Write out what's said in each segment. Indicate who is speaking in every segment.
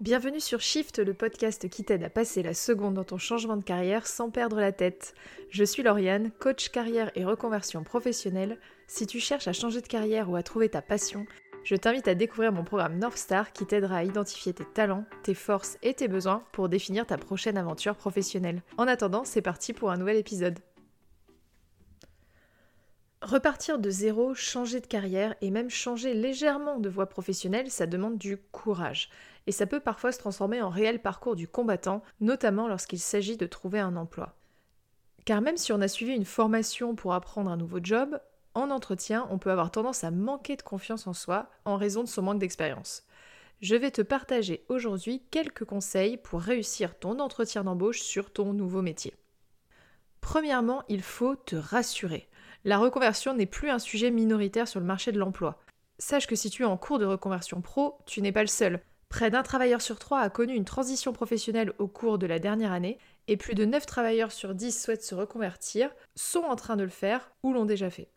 Speaker 1: Bienvenue sur Shift, le podcast qui t'aide à passer la seconde dans ton changement de carrière sans perdre la tête. Je suis Lauriane, coach carrière et reconversion professionnelle. Si tu cherches à changer de carrière ou à trouver ta passion, je t'invite à découvrir mon programme North Star qui t'aidera à identifier tes talents, tes forces et tes besoins pour définir ta prochaine aventure professionnelle. En attendant, c'est parti pour un nouvel épisode. Repartir de zéro, changer de carrière et même changer légèrement de voie professionnelle, ça demande du courage. Et ça peut parfois se transformer en réel parcours du combattant, notamment lorsqu'il s'agit de trouver un emploi. Car même si on a suivi une formation pour apprendre un nouveau job, en entretien, on peut avoir tendance à manquer de confiance en soi en raison de son manque d'expérience. Je vais te partager aujourd'hui quelques conseils pour réussir ton entretien d'embauche sur ton nouveau métier. Premièrement, il faut te rassurer la reconversion n'est plus un sujet minoritaire sur le marché de l'emploi. Sache que si tu es en cours de reconversion pro, tu n'es pas le seul. Près d'un travailleur sur trois a connu une transition professionnelle au cours de la dernière année, et plus de 9 travailleurs sur 10 souhaitent se reconvertir, sont en train de le faire ou l'ont déjà fait.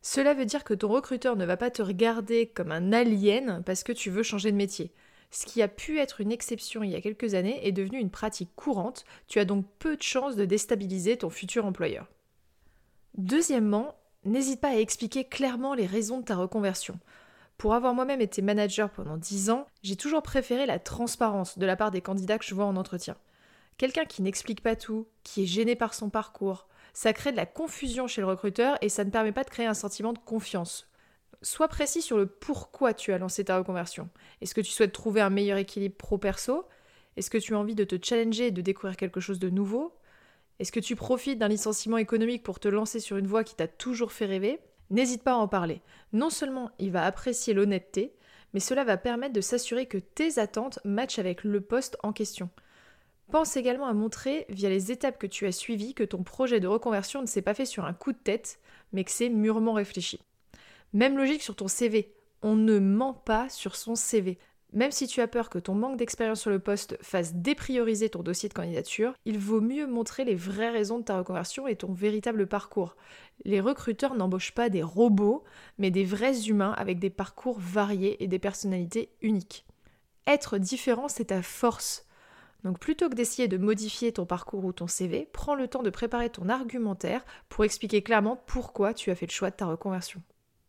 Speaker 1: Cela veut dire que ton recruteur ne va pas te regarder comme un alien parce que tu veux changer de métier. Ce qui a pu être une exception il y a quelques années est devenu une pratique courante, tu as donc peu de chances de déstabiliser ton futur employeur. Deuxièmement, n'hésite pas à expliquer clairement les raisons de ta reconversion. Pour avoir moi-même été manager pendant 10 ans, j'ai toujours préféré la transparence de la part des candidats que je vois en entretien. Quelqu'un qui n'explique pas tout, qui est gêné par son parcours, ça crée de la confusion chez le recruteur et ça ne permet pas de créer un sentiment de confiance. Sois précis sur le pourquoi tu as lancé ta reconversion. Est-ce que tu souhaites trouver un meilleur équilibre pro-perso? Est-ce que tu as envie de te challenger et de découvrir quelque chose de nouveau? Est-ce que tu profites d'un licenciement économique pour te lancer sur une voie qui t'a toujours fait rêver? N'hésite pas à en parler. Non seulement il va apprécier l'honnêteté, mais cela va permettre de s'assurer que tes attentes matchent avec le poste en question. Pense également à montrer, via les étapes que tu as suivies, que ton projet de reconversion ne s'est pas fait sur un coup de tête, mais que c'est mûrement réfléchi. Même logique sur ton CV. On ne ment pas sur son CV. Même si tu as peur que ton manque d'expérience sur le poste fasse déprioriser ton dossier de candidature, il vaut mieux montrer les vraies raisons de ta reconversion et ton véritable parcours. Les recruteurs n'embauchent pas des robots, mais des vrais humains avec des parcours variés et des personnalités uniques. Être différent, c'est ta force. Donc plutôt que d'essayer de modifier ton parcours ou ton CV, prends le temps de préparer ton argumentaire pour expliquer clairement pourquoi tu as fait le choix de ta reconversion.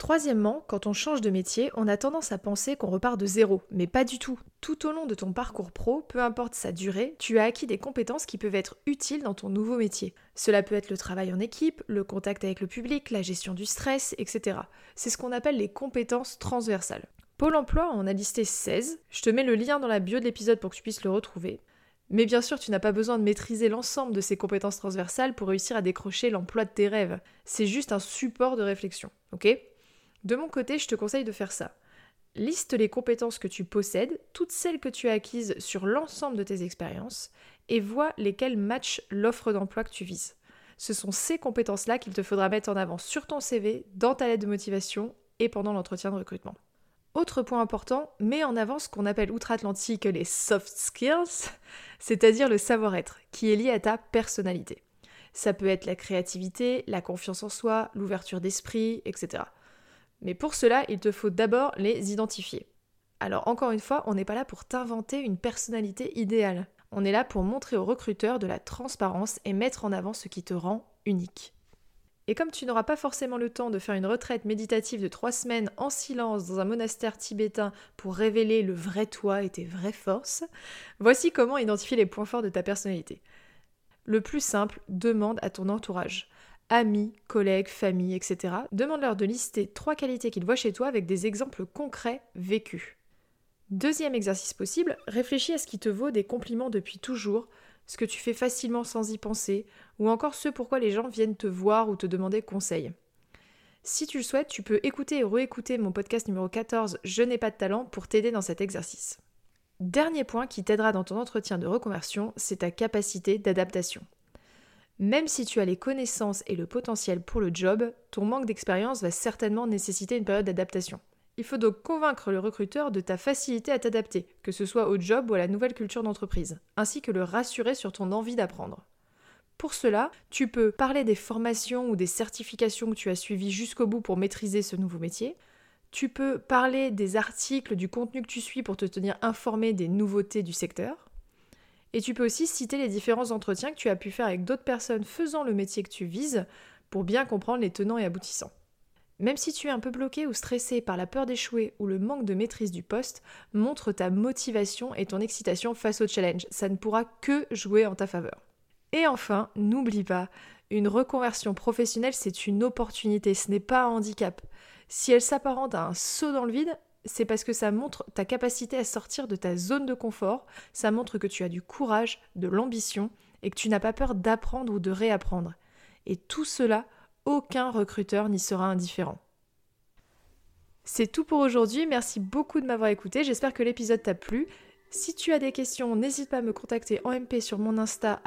Speaker 1: Troisièmement, quand on change de métier, on a tendance à penser qu'on repart de zéro, mais pas du tout. Tout au long de ton parcours pro, peu importe sa durée, tu as acquis des compétences qui peuvent être utiles dans ton nouveau métier. Cela peut être le travail en équipe, le contact avec le public, la gestion du stress, etc. C'est ce qu'on appelle les compétences transversales. Pôle emploi en a listé 16, je te mets le lien dans la bio de l'épisode pour que tu puisses le retrouver. Mais bien sûr, tu n'as pas besoin de maîtriser l'ensemble de ces compétences transversales pour réussir à décrocher l'emploi de tes rêves. C'est juste un support de réflexion, ok? De mon côté, je te conseille de faire ça. Liste les compétences que tu possèdes, toutes celles que tu as acquises sur l'ensemble de tes expériences, et vois lesquelles matchent l'offre d'emploi que tu vises. Ce sont ces compétences-là qu'il te faudra mettre en avant sur ton CV, dans ta lettre de motivation et pendant l'entretien de recrutement. Autre point important, mets en avant ce qu'on appelle outre-Atlantique les soft skills, c'est-à-dire le savoir-être, qui est lié à ta personnalité. Ça peut être la créativité, la confiance en soi, l'ouverture d'esprit, etc. Mais pour cela, il te faut d'abord les identifier. Alors encore une fois, on n'est pas là pour t'inventer une personnalité idéale. On est là pour montrer aux recruteurs de la transparence et mettre en avant ce qui te rend unique. Et comme tu n'auras pas forcément le temps de faire une retraite méditative de trois semaines en silence dans un monastère tibétain pour révéler le vrai toi et tes vraies forces, voici comment identifier les points forts de ta personnalité. Le plus simple, demande à ton entourage amis, collègues, famille, etc. Demande-leur de lister trois qualités qu'ils voient chez toi avec des exemples concrets vécus. Deuxième exercice possible, réfléchis à ce qui te vaut des compliments depuis toujours, ce que tu fais facilement sans y penser, ou encore ce pourquoi les gens viennent te voir ou te demander conseil. Si tu le souhaites, tu peux écouter et réécouter mon podcast numéro 14 Je n'ai pas de talent pour t'aider dans cet exercice. Dernier point qui t'aidera dans ton entretien de reconversion, c'est ta capacité d'adaptation. Même si tu as les connaissances et le potentiel pour le job, ton manque d'expérience va certainement nécessiter une période d'adaptation. Il faut donc convaincre le recruteur de ta facilité à t'adapter, que ce soit au job ou à la nouvelle culture d'entreprise, ainsi que le rassurer sur ton envie d'apprendre. Pour cela, tu peux parler des formations ou des certifications que tu as suivies jusqu'au bout pour maîtriser ce nouveau métier. Tu peux parler des articles, du contenu que tu suis pour te tenir informé des nouveautés du secteur. Et tu peux aussi citer les différents entretiens que tu as pu faire avec d'autres personnes faisant le métier que tu vises pour bien comprendre les tenants et aboutissants. Même si tu es un peu bloqué ou stressé par la peur d'échouer ou le manque de maîtrise du poste, montre ta motivation et ton excitation face au challenge. Ça ne pourra que jouer en ta faveur. Et enfin, n'oublie pas, une reconversion professionnelle, c'est une opportunité, ce n'est pas un handicap. Si elle s'apparente à un saut dans le vide, c'est parce que ça montre ta capacité à sortir de ta zone de confort, ça montre que tu as du courage, de l'ambition et que tu n'as pas peur d'apprendre ou de réapprendre. Et tout cela, aucun recruteur n'y sera indifférent. C'est tout pour aujourd'hui, merci beaucoup de m'avoir écouté, j'espère que l'épisode t'a plu. Si tu as des questions, n'hésite pas à me contacter en MP sur mon Insta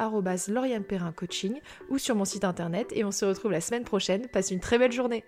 Speaker 1: Coaching ou sur mon site internet et on se retrouve la semaine prochaine. Passe une très belle journée